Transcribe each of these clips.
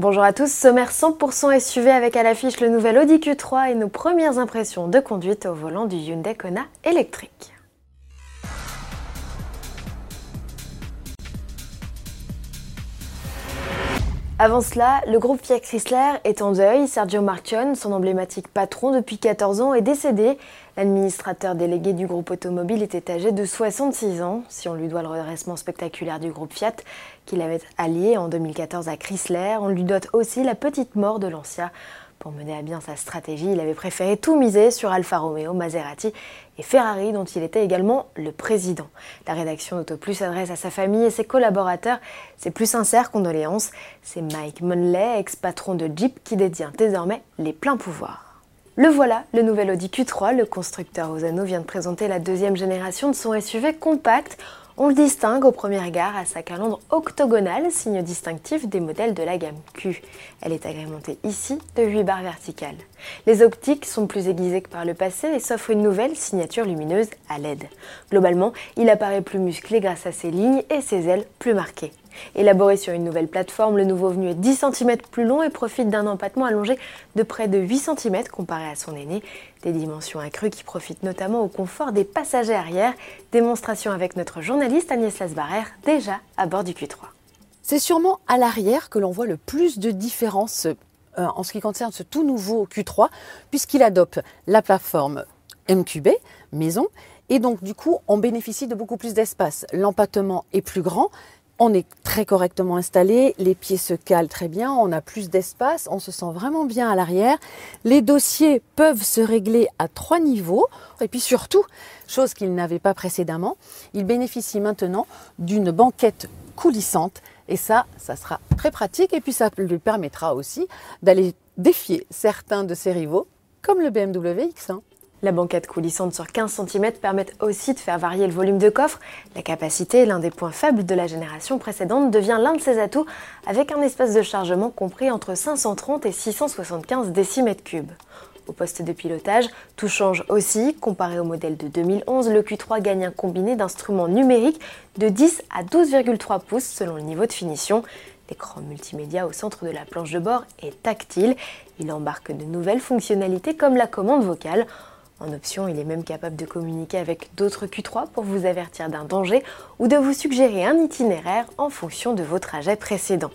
Bonjour à tous, sommaire 100% SUV avec à l'affiche le nouvel Audi Q3 et nos premières impressions de conduite au volant du Hyundai Kona électrique. Avant cela, le groupe Fiat Chrysler est en deuil. Sergio Marchionne, son emblématique patron depuis 14 ans, est décédé. L'administrateur délégué du groupe automobile était âgé de 66 ans, si on lui doit le redressement spectaculaire du groupe Fiat, qu'il avait allié en 2014 à Chrysler. On lui dote aussi la petite mort de l'ancien pour mener à bien sa stratégie, il avait préféré tout miser sur Alfa Romeo, Maserati Ferrari, dont il était également le président. La rédaction d'AutoPlus s'adresse à sa famille et ses collaborateurs. Ses plus sincères condoléances. C'est Mike Monley, ex-patron de Jeep, qui détient désormais les pleins pouvoirs. Le voilà, le nouvel Audi Q3. Le constructeur Osano vient de présenter la deuxième génération de son SUV compact on le distingue au premier regard à sa calandre octogonale, signe distinctif des modèles de la gamme Q. Elle est agrémentée ici de 8 barres verticales. Les optiques sont plus aiguisées que par le passé et s'offrent une nouvelle signature lumineuse à LED. Globalement, il apparaît plus musclé grâce à ses lignes et ses ailes plus marquées. Élaboré sur une nouvelle plateforme, le nouveau venu est 10 cm plus long et profite d'un empattement allongé de près de 8 cm comparé à son aîné. Des dimensions accrues qui profitent notamment au confort des passagers arrière. Démonstration avec notre journaliste Agnès Lasbarère, déjà à bord du Q3. C'est sûrement à l'arrière que l'on voit le plus de différences euh, en ce qui concerne ce tout nouveau Q3, puisqu'il adopte la plateforme MQB, maison, et donc du coup on bénéficie de beaucoup plus d'espace. L'empattement est plus grand, on est très correctement installé, les pieds se calent très bien, on a plus d'espace, on se sent vraiment bien à l'arrière. Les dossiers peuvent se régler à trois niveaux. Et puis surtout, chose qu'il n'avait pas précédemment, il bénéficie maintenant d'une banquette coulissante. Et ça, ça sera très pratique. Et puis ça lui permettra aussi d'aller défier certains de ses rivaux, comme le BMW X1. La banquette coulissante sur 15 cm permet aussi de faire varier le volume de coffre. La capacité, l'un des points faibles de la génération précédente, devient l'un de ses atouts avec un espace de chargement compris entre 530 et 675 décimètres cubes. Au poste de pilotage, tout change aussi. Comparé au modèle de 2011, le Q3 gagne un combiné d'instruments numériques de 10 à 12,3 pouces selon le niveau de finition. L'écran multimédia au centre de la planche de bord est tactile. Il embarque de nouvelles fonctionnalités comme la commande vocale. En option, il est même capable de communiquer avec d'autres Q3 pour vous avertir d'un danger ou de vous suggérer un itinéraire en fonction de vos trajets précédents.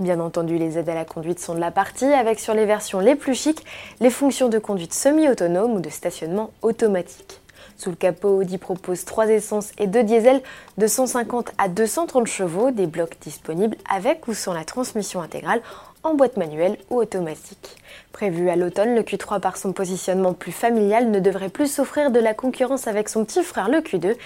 Bien entendu, les aides à la conduite sont de la partie, avec sur les versions les plus chics, les fonctions de conduite semi-autonome ou de stationnement automatique. Sous le capot, Audi propose 3 essences et 2 diesels de 150 à 230 chevaux, des blocs disponibles avec ou sans la transmission intégrale en boîte manuelle ou automatique. Prévu à l'automne, le Q3 par son positionnement plus familial ne devrait plus souffrir de la concurrence avec son petit frère le Q2.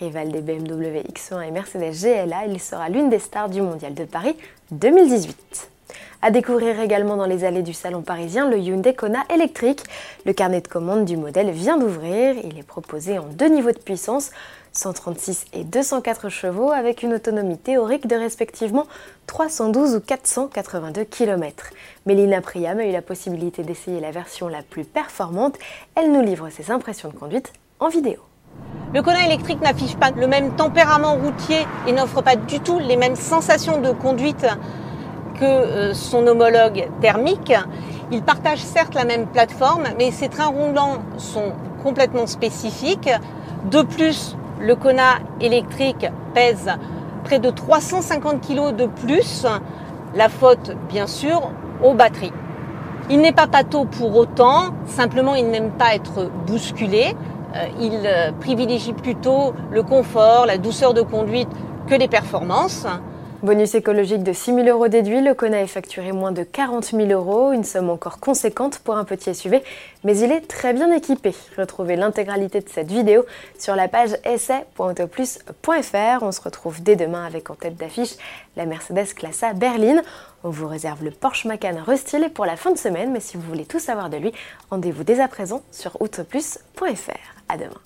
Rival des BMW X1 et Mercedes GLA, il sera l'une des stars du Mondial de Paris 2018. À découvrir également dans les allées du salon parisien le Hyundai Kona électrique. Le carnet de commande du modèle vient d'ouvrir. Il est proposé en deux niveaux de puissance, 136 et 204 chevaux avec une autonomie théorique de respectivement 312 ou 482 km. Mélina Priam a eu la possibilité d'essayer la version la plus performante. Elle nous livre ses impressions de conduite en vidéo. Le Kona électrique n'affiche pas le même tempérament routier et n'offre pas du tout les mêmes sensations de conduite que euh, son homologue thermique. Il partage certes la même plateforme, mais ses trains roulants sont complètement spécifiques. De plus, le Kona électrique pèse près de 350 kg de plus, la faute bien sûr aux batteries. Il n'est pas pâteau pour autant, simplement il n'aime pas être bousculé. Euh, il euh, privilégie plutôt le confort, la douceur de conduite que les performances. Bonus écologique de 6 000 euros déduit, le Kona est facturé moins de 40 000 euros, une somme encore conséquente pour un petit SUV, mais il est très bien équipé. Retrouvez l'intégralité de cette vidéo sur la page essai.autoplus.fr. On se retrouve dès demain avec en tête d'affiche la Mercedes Classe Berlin. On vous réserve le Porsche Macan restylé pour la fin de semaine, mais si vous voulez tout savoir de lui, rendez-vous dès à présent sur autoplus.fr. À demain.